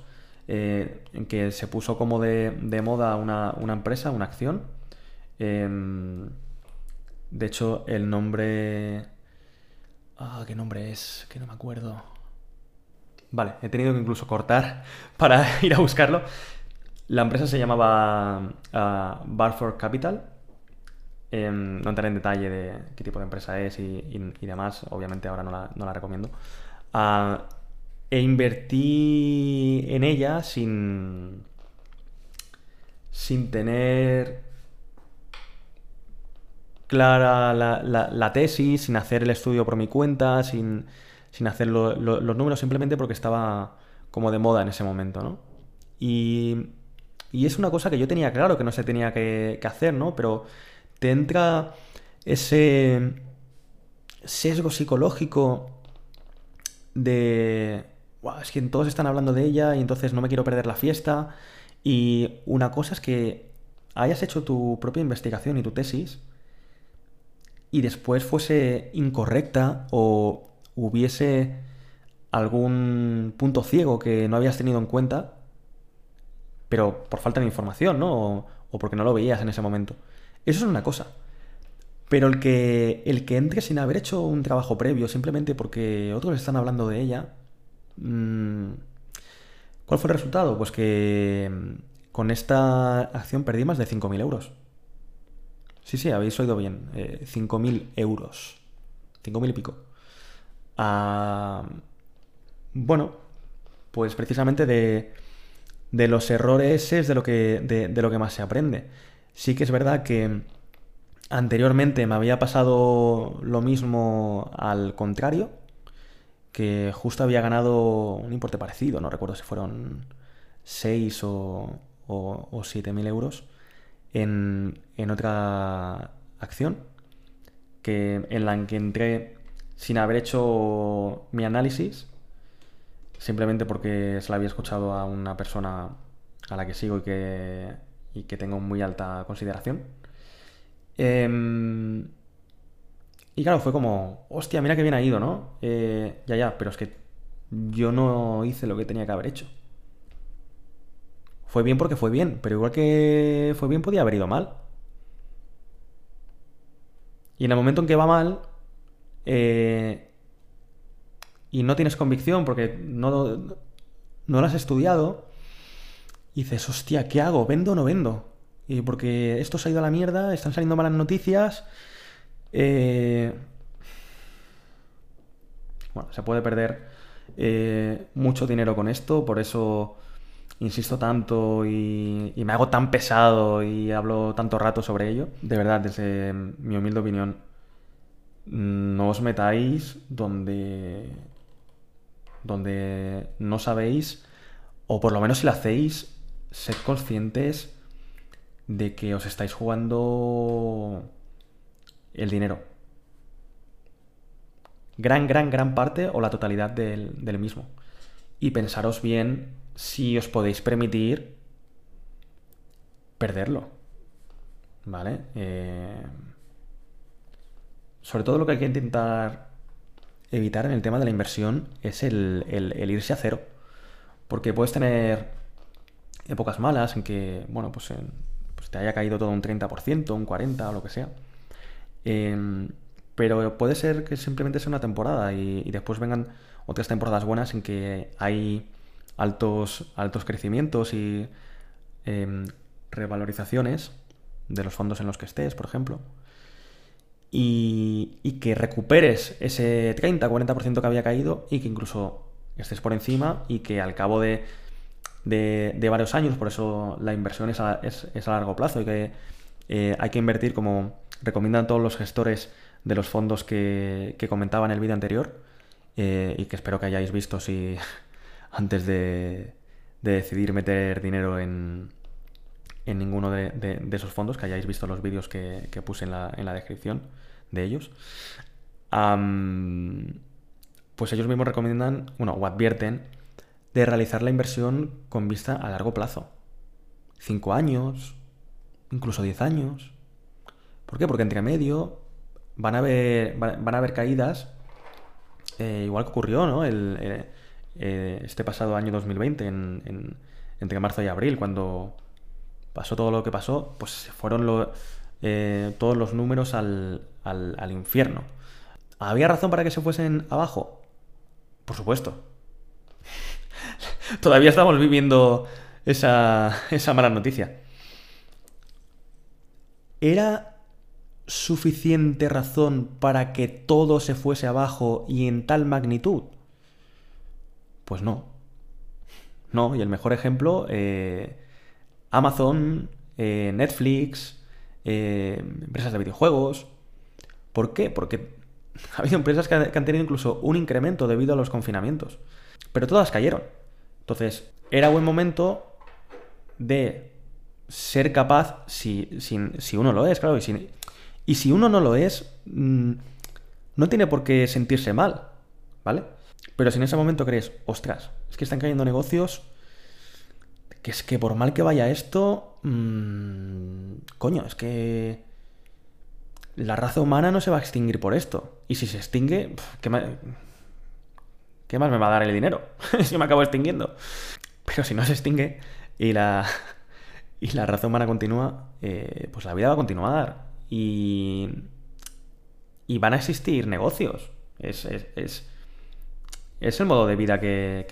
eh, en que se puso como de, moda una, empresa, una acción. Em, de hecho, el nombre... Ah, ¿qué nombre es? Que no me acuerdo. Vale, he tenido que incluso cortar para ir a buscarlo. La empresa se llamaba uh, Barford Capital. Em, no entraré en detalle de qué tipo de empresa es y, demás. Obviamente ahora no la, no la recomiendo. Ah, e invertí en ella sin, sin tener clara la, tesis, sin hacer el estudio por mi cuenta, sin, hacer los números, simplemente porque estaba como de moda en ese momento, ¿no? Y, y es una cosa que yo tenía claro que no se tenía que, que hacer, ¿no? Pero te entra ese sesgo psicológico de es que todos están hablando de ella y entonces no me quiero perder la fiesta. Y una cosa es que hayas hecho tu propia investigación y tu tesis y después fuese incorrecta o hubiese algún punto ciego que no habías tenido en cuenta, pero por falta de información, ¿no? O, porque no lo veías en ese momento. Eso es una cosa. Pero el que, el que entre sin haber hecho un trabajo previo, simplemente porque otros están hablando de ella, Mm, ¿Cuál fue el resultado? Pues que mm, con esta acción perdí más de 5.000 euros. Sí, sí, habéis oído bien. 5.000 eh, euros. 5.000 y pico. Bueno, pues precisamente de, de, los errores es de lo, que, de lo que más se aprende. Sí que es verdad que anteriormente me había pasado lo mismo al contrario que justo había ganado un importe parecido, no recuerdo si fueron 6 o, o, 7 mil euros en, otra acción que, en la que entré sin haber hecho mi análisis, simplemente porque se la había escuchado a una persona a la que sigo y que, y que tengo muy alta consideración. Em, y claro, fue como, hostia, mira qué bien ha ido, ¿no? Eh, ya, ya, pero es que yo no hice lo que tenía que haber hecho. Fue bien porque fue bien, pero igual que fue bien podía haber ido mal. Y en el momento en que va mal, eh, y no tienes convicción porque no, no lo has estudiado, y dices, hostia, ¿qué hago? ¿Vendo o no vendo? Y porque esto se ha ido a la mierda, están saliendo malas noticias, eh, bueno, se puede perder eh, mucho dinero con esto, por eso insisto tanto y, me hago tan pesado y hablo tanto rato sobre ello. De verdad, desde mi humilde opinión, no os metáis donde, donde no sabéis, o por lo menos si lo hacéis, sed conscientes de que os estáis jugando el dinero. Gran, gran, gran parte o la totalidad del, mismo. Y pensaros bien si os podéis permitir perderlo. ¿Vale? Eh, sobre todo lo que hay que intentar evitar en el tema de la inversión es el, irse a cero. Porque puedes tener épocas malas en que, bueno, pues, pues te haya caído todo un 30%, un 40% o lo que sea. Em, pero puede ser que simplemente sea una temporada y después vengan otras temporadas buenas en que hay altos, altos crecimientos y em, revalorizaciones de los fondos en los que estés, por ejemplo, y, que recuperes ese 30-40% que había caído y que incluso estés por encima y que al cabo de, de, varios años, por eso la inversión es a, es, a largo plazo y que eh, hay que invertir como recomiendan todos los gestores de los fondos que, que comentaba en el vídeo anterior eh, y que espero que hayáis visto si antes de, decidir meter dinero en, en ninguno de, esos fondos, que hayáis visto los vídeos que, puse en la, en la, descripción de ellos. pues ellos mismos recomiendan, bueno, o advierten de realizar la inversión con vista a largo plazo. Cinco años, incluso diez años. ¿Por qué? Porque entre medio van a haber, van a haber caídas, eh, igual que ocurrió, ¿no? El, eh, eh, este pasado año 2020, en, entre marzo y abril, cuando pasó todo lo que pasó, pues fueron eh, todos los números al, al, infierno. ¿Había razón para que se fuesen abajo? Por supuesto. Todavía estamos viviendo esa, esa mala noticia. ¿Era suficiente razón para que todo se fuese abajo y en tal magnitud? Pues no. No, y el mejor ejemplo, eh, Amazon, eh, Netflix, eh, empresas de videojuegos. ¿Por qué? Porque ha habido empresas que han, tenido incluso un incremento debido a los confinamientos. Pero todas cayeron. Entonces, era buen momento de ser capaz, si, uno lo es, claro, y si, y si uno no lo es, mm, no tiene por qué sentirse mal, ¿vale? Pero si en ese momento crees, ostras, es que están cayendo negocios, que es que por mal que vaya esto, mmm, coño, es que la raza humana no se va a extinguir por esto. Y si se extingue, ¿qué, más, ¿qué más me va a dar el dinero? si me acabo extinguiendo. Pero si no se extingue y la, y la raza humana continúa, eh, pues la vida va a continuar. Y, y van a existir negocios. es, es es el modo de vida que,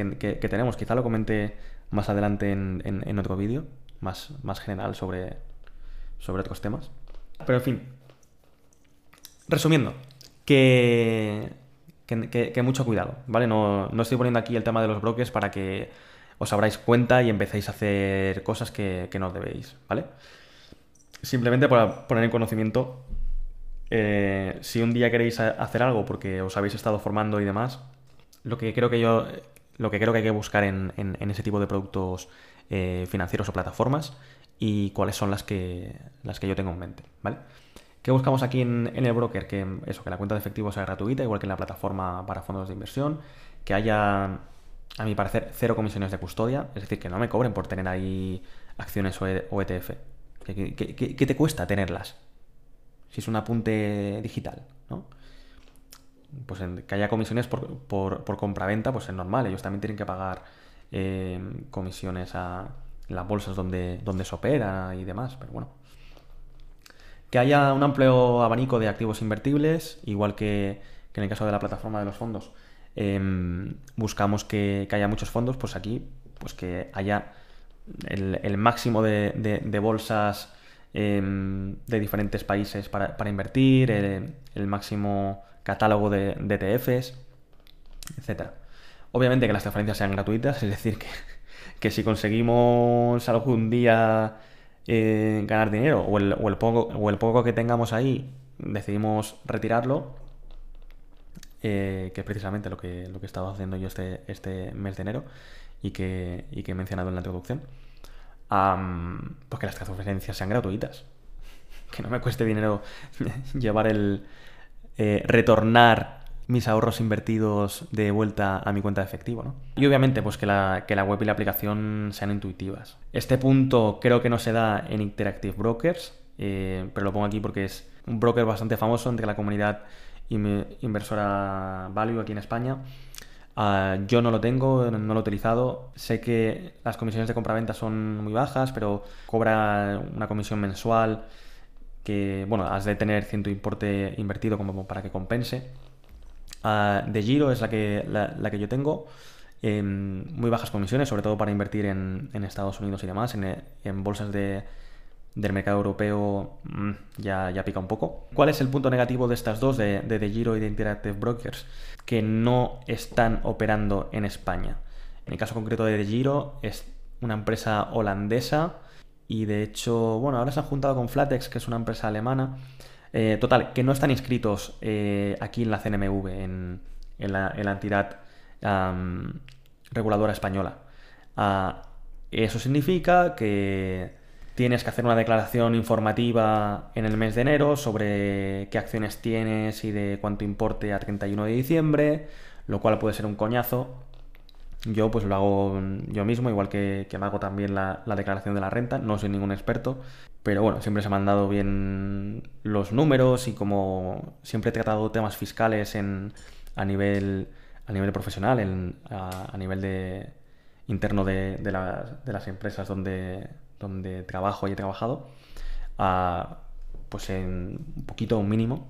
tenemos. Quizá lo comente más adelante en, otro vídeo, más, más general sobre, sobre otros temas. Pero en fin, resumiendo, que, que, mucho cuidado, ¿vale? No, no, estoy poniendo aquí el tema de los brokers para que os abráis cuenta y empecéis a hacer cosas que, no debéis, ¿vale? Simplemente para poner en conocimiento, eh, si un día queréis hacer algo porque os habéis estado formando y demás, lo que creo que yo lo que creo que hay que buscar en, ese tipo de productos eh, financieros o plataformas y cuáles son las que las que yo tengo en mente, ¿vale? ¿Qué buscamos aquí en, el broker? Que eso, que la cuenta de efectivo sea gratuita, igual que en la plataforma para fondos de inversión, que haya, a mi parecer, cero comisiones de custodia, es decir, que no me cobren por tener ahí acciones o, ETF. E qué te cuesta tenerlas? Si es un apunte digital, ¿no? Pues que haya comisiones por, por, por compraventa, pues es normal. Ellos también tienen que pagar eh, comisiones a las bolsas donde, donde se opera y demás, pero bueno. Que haya un amplio abanico de activos invertibles, igual que, en el caso de la plataforma de los fondos. Em, buscamos que, haya muchos fondos, pues aquí, pues que haya el, máximo de, bolsas em, de diferentes países para, invertir, el máximo catálogo de, ETFs, etc. Obviamente que las transferencias sean gratuitas, es decir, que, que si conseguimos algún día eh, ganar dinero o el, poco, o el poco que tengamos ahí decidimos retirarlo, eh, que es precisamente lo que, lo que he estado haciendo yo este, este mes de enero y que, y que he mencionado en la introducción, pues que las transferencias sean gratuitas. Que no me cueste dinero llevar el... Eh, retornar mis ahorros invertidos de vuelta a mi cuenta de efectivo, ¿no? Y obviamente, pues que la, que la web y la aplicación sean intuitivas. Este punto creo que no se da en Interactive Brokers, eh, pero lo pongo aquí porque es un broker bastante famoso entre la comunidad inversora Value aquí en España. Ah, yo no lo tengo, no lo he utilizado. Sé que las comisiones de compra-venta son muy bajas, pero cobra una comisión mensual que, bueno, has de tener cierto importe invertido como para que compense. Ah, de Giro es la que, la, que yo tengo. Em, muy bajas comisiones, sobre todo para invertir en, Estados Unidos y demás, en, bolsas de, del mercado europeo mm, ya, ya pica un poco. ¿Cuál es el punto negativo de estas dos, de, de, Giro y de Interactive Brokers? Que no están operando en España. En el caso concreto de De Giro es una empresa holandesa y de hecho, bueno, ahora se han juntado con Flatex, que es una empresa alemana eh, total, que no están inscritos eh, aquí en la CNMV, en, la, entidad reguladora española. Ah, eso significa que tienes que hacer una declaración informativa en el mes de enero sobre qué acciones tienes y de cuánto importe a 31 de diciembre, lo cual puede ser un coñazo. Yo pues lo hago yo mismo, igual que, me hago también la, la declaración de la renta, no soy ningún experto, pero bueno, siempre se me han dado bien los números y como siempre he tratado temas fiscales en, a, nivel, a nivel profesional, a, nivel de, interno de, las empresas donde, donde trabajo y he trabajado, pues en un poquito, un mínimo,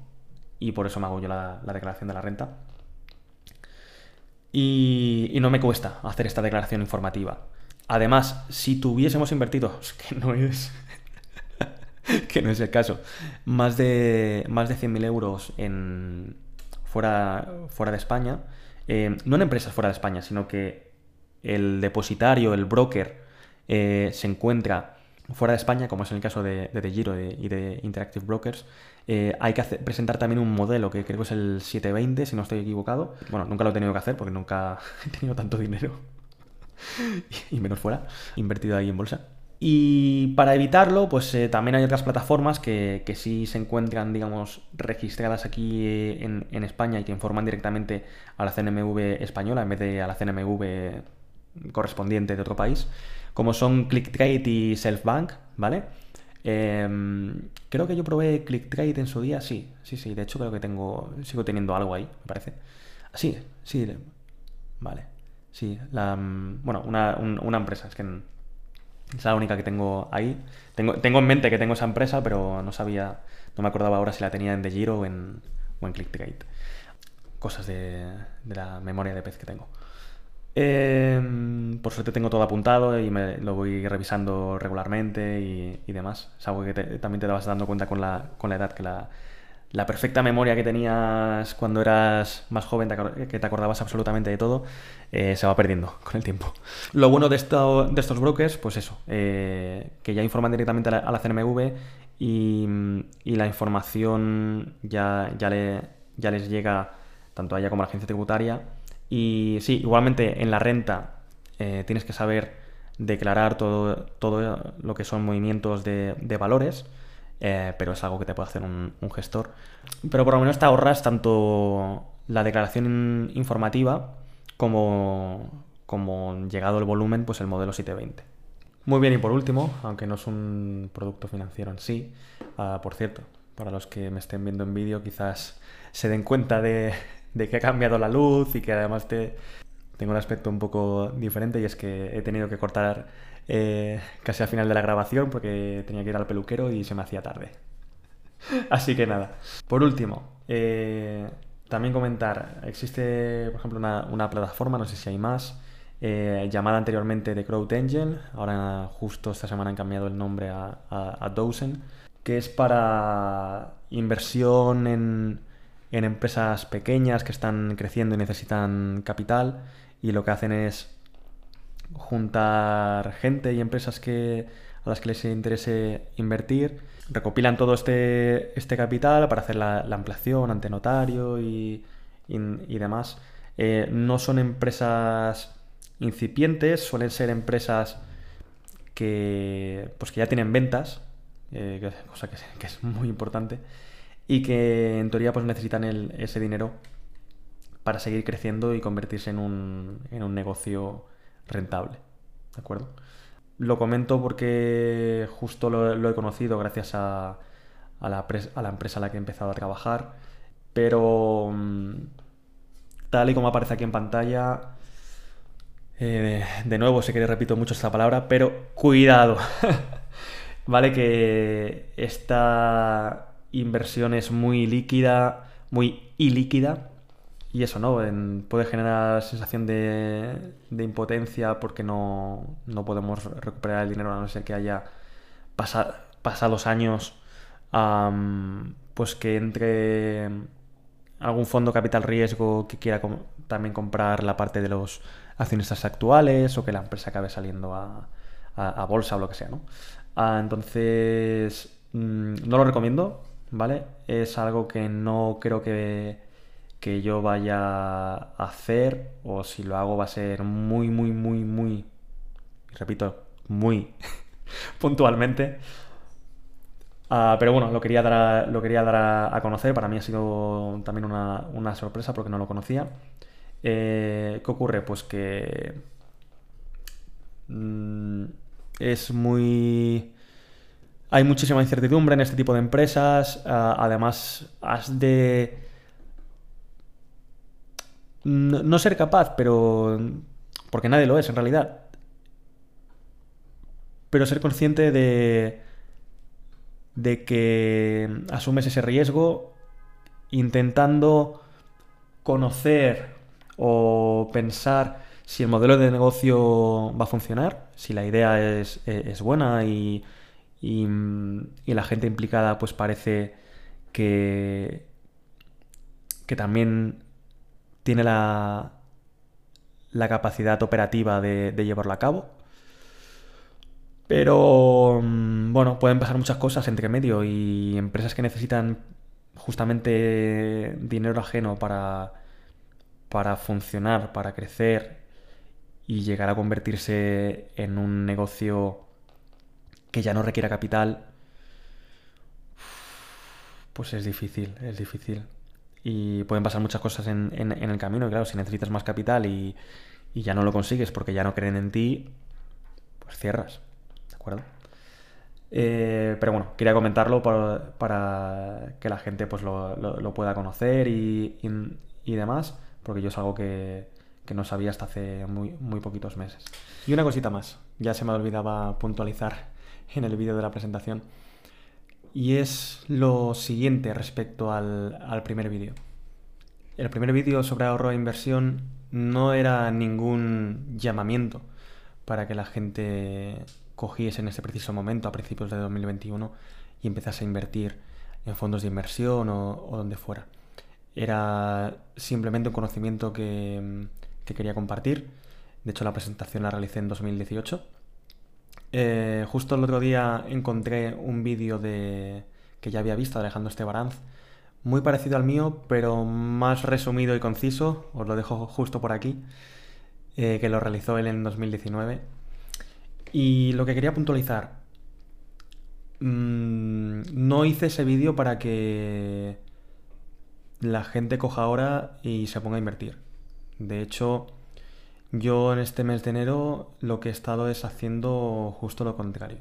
y por eso me hago yo la, declaración de la renta. Y, no me cuesta hacer esta declaración informativa. Además, si tuviésemos invertido, que no es, que no es el caso, más de, más de 100.000 euros en, fuera, fuera de España, eh, no en empresas fuera de España, sino que el depositario, el broker, eh, se encuentra fuera de España, como es en el caso de, de, Giro y de Interactive Brokers, eh, hay que presentar también un modelo que creo que es el 720, si no estoy equivocado. Bueno, nunca lo he tenido que hacer porque nunca he tenido tanto dinero, y menos fuera, invertido ahí en bolsa. Y para evitarlo, pues eh, también hay otras plataformas que, sí se encuentran, digamos, registradas aquí eh, en, España y que informan directamente a la CNMV española en vez de a la CNMV correspondiente de otro país, como son ClickTrade y SelfBank, ¿vale? Em, creo que yo probé ClickTrade en su día, sí, sí, sí, de hecho creo que tengo, sigo teniendo algo ahí, me parece. Sí, sí, vale, sí, la, mm, bueno, una, una empresa, es que es la única que tengo ahí. Tengo, tengo en mente que tengo esa empresa, pero no sabía, no me acordaba ahora si la tenía en The Giro o en, o en ClickTrade. Cosas de, la memoria de pez que tengo. Em, por suerte tengo todo apuntado y me lo voy revisando regularmente y, demás. Es algo que también te vas dando cuenta con la, edad, que la, perfecta memoria que tenías cuando eras más joven, que te acordabas absolutamente de todo, eh, se va perdiendo con el tiempo. Lo bueno de, esto, de estos brokers, pues eso, eh, que ya informan directamente a la, CNMV y, la información ya, ya les llega tanto a ella como a la agencia tributaria. Y sí, igualmente en la renta eh, tienes que saber declarar todo, todo lo que son movimientos de, valores eh, pero es algo que te puede hacer un, gestor. Pero por lo menos te ahorras tanto la declaración informativa como, como llegado el volumen, pues el modelo 720. Muy bien, y por último, aunque no es un producto financiero en sí, ah, por cierto, para los que me estén viendo en vídeo quizás se den cuenta de, de, que ha cambiado la luz y que además te, tengo un aspecto un poco diferente y es que he tenido que cortar eh, casi al final de la grabación porque tenía que ir al peluquero y se me hacía tarde. Así que nada. Por último, eh, también comentar, existe por ejemplo una, plataforma, no sé si hay más, eh, llamada anteriormente The Crowd Angel, ahora justo esta semana han cambiado el nombre a, a, Dozen, que es para inversión en, en empresas pequeñas que están creciendo y necesitan capital y lo que hacen es juntar gente y empresas que, a las que les interese invertir, recopilan todo este, este capital para hacer la, ampliación ante notario y, demás. Eh, no son empresas incipientes, suelen ser empresas que, pues que ya tienen ventas, eh, cosa que, es muy importante, y que en teoría pues necesitan ese dinero para seguir creciendo y convertirse en un, en un negocio rentable. ¿De acuerdo? Lo comento porque justo lo, he conocido gracias a, a, la empresa a la que he empezado a trabajar, pero mm, tal y como aparece aquí en pantalla, eh, de nuevo sé que repito mucho esta palabra, pero cuidado. vale que esta inversión es muy líquida, muy ilíquida y eso, ¿no? puede generar sensación de, impotencia porque no, podemos recuperar el dinero a no ser que haya pasados años, pues que entre algún fondo capital riesgo que quiera también comprar la parte de los accionistas actuales o que la empresa acabe saliendo a, bolsa o lo que sea, ¿no? Ah, entonces, mm, no lo recomiendo, ¿vale? Es algo que no creo que que yo vaya a hacer o si lo hago va a ser muy, muy, muy, muy, repito, muy puntualmente. Ah, pero bueno, lo quería dar, a, lo quería dar a, conocer. Para mí ha sido también una, sorpresa porque no lo conocía. Eh, ¿Qué ocurre? Pues que mm, es muy... Hay muchísima incertidumbre en este tipo de empresas. Ah, además, has de no, ser capaz, pero... porque nadie lo es en realidad. Pero ser consciente de, de que asumes ese riesgo intentando conocer o pensar si el modelo de negocio va a funcionar, si la idea es, buena y, y, la gente implicada pues parece que, que también tiene la, la capacidad operativa de, llevarlo a cabo. Pero mm, bueno, pueden pasar muchas cosas entre medio y empresas que necesitan justamente dinero ajeno para, para funcionar, para crecer y llegar a convertirse en un negocio que ya no requiera capital, pues es difícil, es difícil y pueden pasar muchas cosas en, el camino. claro, si necesitas más capital y, ya no lo consigues porque ya no creen en ti, pues cierras. ¿De acuerdo? Eh, pero bueno, quería comentarlo para, que la gente pues lo, pueda conocer y, demás, porque yo es algo que, no sabía hasta hace muy, muy poquitos meses. Y una cosita más, ya se me olvidaba puntualizar en el vídeo de la presentación. Y es lo siguiente respecto al, primer vídeo. El primer vídeo sobre ahorro e inversión no era ningún llamamiento para que la gente cogiese en ese preciso momento, a principios de 2021, y empezase a invertir en fondos de inversión o, donde fuera. Era simplemente un conocimiento que, que quería compartir. De hecho, la presentación la realicé en 2018 eh, justo el otro día encontré un vídeo de que ya había visto de Alejandro Estebaranz, muy parecido al mío, pero más resumido y conciso. Os lo dejo justo por aquí, eh, que lo realizó él en 2019. Y lo que quería puntualizar, mm, no hice ese vídeo para que la gente coja ahora y se ponga a invertir. De hecho, yo en este mes de enero lo que he estado es haciendo justo lo contrario.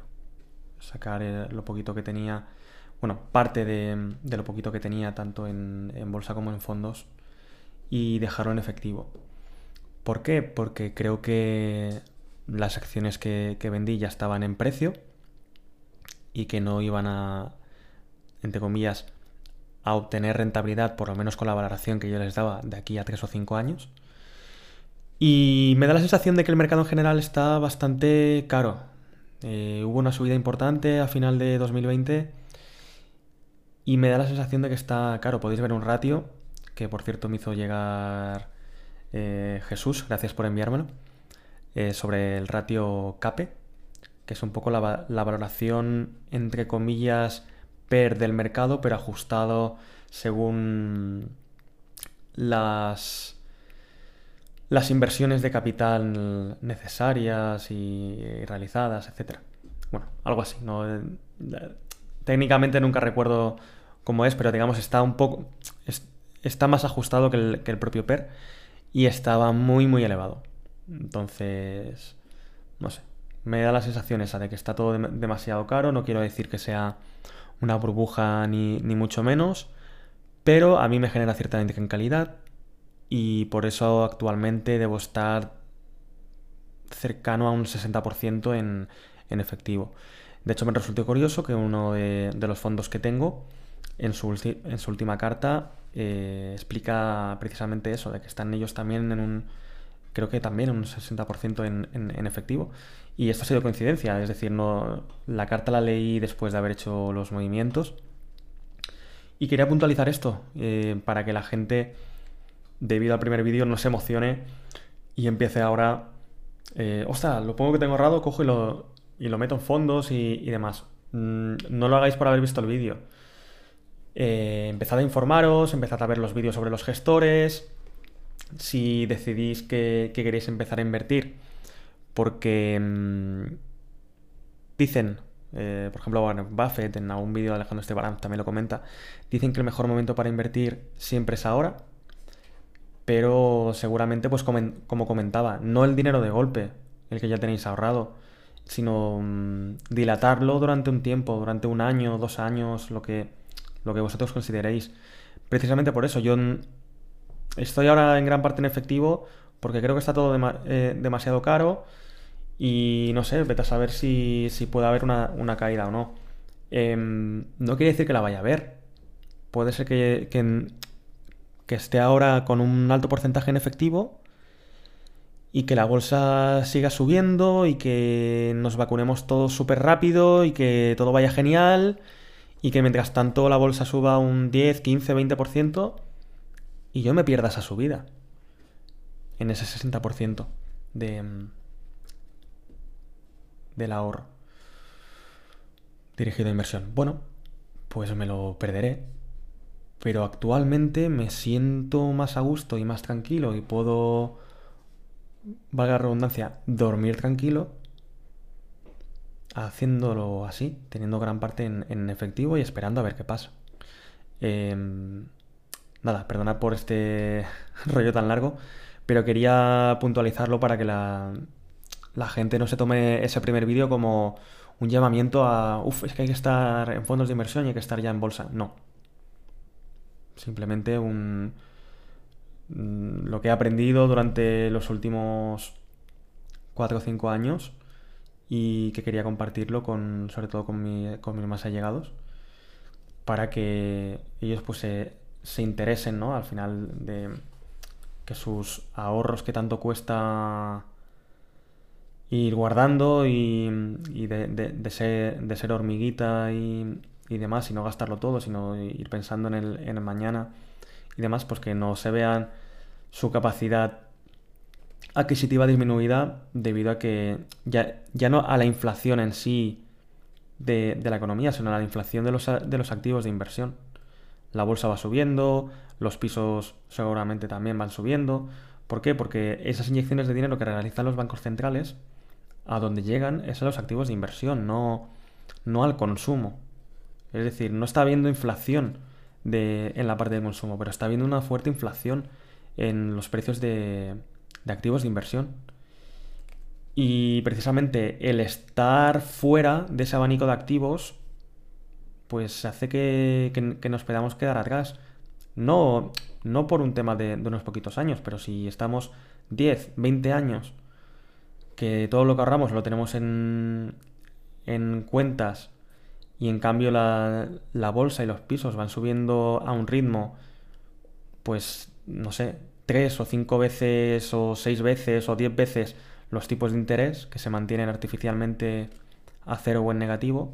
Sacar eh, lo poquito que tenía, bueno, parte de, lo poquito que tenía tanto en, bolsa como en fondos y dejarlo en efectivo. ¿Por qué? Porque creo que las acciones que, que vendí ya estaban en precio y que no iban a, entre comillas, a obtener rentabilidad, por lo menos con la valoración que yo les daba de aquí a 3 o 5 años. Y me da la sensación de que el mercado en general está bastante caro. Eh, hubo una subida importante a final de 2020 y me da la sensación de que está caro. Podéis ver un ratio que por cierto me hizo llegar eh, Jesús, gracias por enviármelo, eh, sobre el ratio CAPE, que es un poco la, la, valoración, entre comillas, per del mercado, pero ajustado según las las inversiones de capital necesarias y realizadas, etc. Bueno, algo así. ¿no? Técnicamente nunca recuerdo cómo es, pero digamos está un poco... está más ajustado que el, propio PER y estaba muy, muy elevado. Entonces, no sé. Me da la sensación esa de que está todo demasiado caro. No quiero decir que sea una burbuja ni, ni mucho menos, pero a mí me genera cierta en calidad y por eso actualmente debo estar cercano a un 60% en, en, efectivo. De hecho, me resultó curioso que uno de, los fondos que tengo, en su, en su última carta, eh, explica precisamente eso, de que están ellos también en un, creo que también un 60% en, en, efectivo. Y esto ha sido coincidencia, es decir, no, la carta la leí después de haber hecho los movimientos. Y quería puntualizar esto, eh, para que la gente debido al primer vídeo, no se emocione y empiece ahora, eh, ostras, lo pongo que tengo ahorrado, cojo y lo, y lo meto en fondos y, demás. Mm, no lo hagáis por haber visto el vídeo. Eh, empezad a informaros, empezad a ver los vídeos sobre los gestores. Si decidís que, queréis empezar a invertir, porque mm, dicen, eh, por ejemplo, Warren Buffett en algún vídeo de Alejandro Esteban también lo comenta, dicen que el mejor momento para invertir siempre es ahora, pero seguramente, pues como comentaba, no el dinero de golpe, el que ya tenéis ahorrado, sino mm, dilatarlo durante un tiempo, durante un año, dos años, lo que, lo que vosotros consideréis. Precisamente por eso, yo estoy ahora en gran parte en efectivo porque creo que está todo eh, demasiado caro y no sé, vete a saber si, puede haber una, caída o no. Em, no quiere decir que la vaya a haber. Puede ser que, que, que esté ahora con un alto porcentaje en efectivo y que la bolsa siga subiendo y que nos vacunemos todos súper rápido y que todo vaya genial y que mientras tanto la bolsa suba un 10, 15, 20% y yo me pierda esa subida en ese 60% de, del ahorro dirigido a inversión. Bueno, pues me lo perderé pero actualmente me siento más a gusto y más tranquilo y puedo, valga la redundancia, dormir tranquilo haciéndolo así, teniendo gran parte en, efectivo y esperando a ver qué pasa. Em, nada, perdonad por este rollo tan largo, pero quería puntualizarlo para que la, la gente no se tome ese primer vídeo como un llamamiento a, uff, es que hay que estar en fondos de inversión y hay que estar ya en bolsa. No, Simplemente un, mm, lo que he aprendido durante los últimos 4 o 5 años y que quería compartirlo con, sobre todo con, mis más allegados para que ellos pues se, interesen ¿no? al final de que sus ahorros que tanto cuesta ir guardando y, de, ser, de ser hormiguita y, y demás, y no gastarlo todo, sino ir pensando en el, en el mañana y demás, pues que no se vean su capacidad adquisitiva disminuida debido a que ya, ya no a la inflación en sí de, la economía, sino a la inflación de los, de los activos de inversión. La bolsa va subiendo, los pisos seguramente también van subiendo. ¿Por qué? Porque esas inyecciones de dinero que realizan los bancos centrales, a donde llegan es a los activos de inversión, no, no al consumo. Es decir, no está habiendo inflación de, en la parte de consumo, pero está habiendo una fuerte inflación en los precios de, activos de inversión. Y precisamente el estar fuera de ese abanico de activos, pues hace que, nos podamos quedar atrás. No, no por un tema de, unos poquitos años, pero si estamos 10, 20 años, que todo lo que ahorramos lo tenemos en, en cuentas y en cambio la, bolsa y los pisos van subiendo a un ritmo, pues, no sé, tres o cinco veces o seis veces o diez veces los tipos de interés que se mantienen artificialmente a cero o en negativo,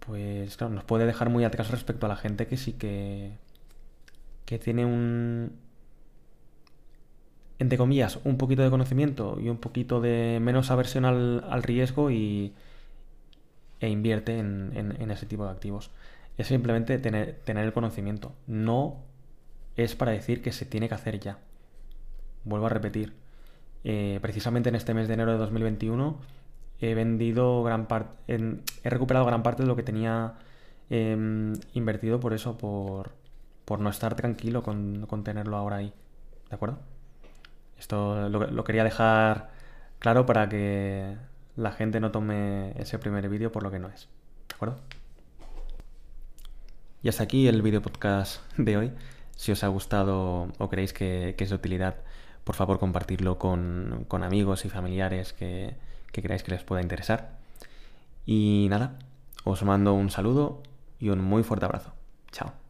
pues claro, nos puede dejar muy atrás respecto a la gente que sí que que tiene un, entre comillas, un poquito de conocimiento y un poquito de menos aversión al, riesgo y, e invierte en, ese tipo de activos. Es simplemente tener, el conocimiento. No es para decir que se tiene que hacer ya. Vuelvo a repetir. Eh, precisamente en este mes de enero de 2021 he vendido gran parte, he recuperado gran parte de lo que tenía em, invertido por eso, por, por no estar tranquilo con, con tenerlo ahora ahí. ¿De acuerdo? Esto lo, quería dejar claro para que la gente no tome ese primer vídeo por lo que no es. ¿De acuerdo? Y hasta aquí el vídeo podcast de hoy. Si os ha gustado o creéis que, es de utilidad, por favor compartirlo con, amigos y familiares que, que creáis que les pueda interesar. Y nada, os mando un saludo y un muy fuerte abrazo. Chao.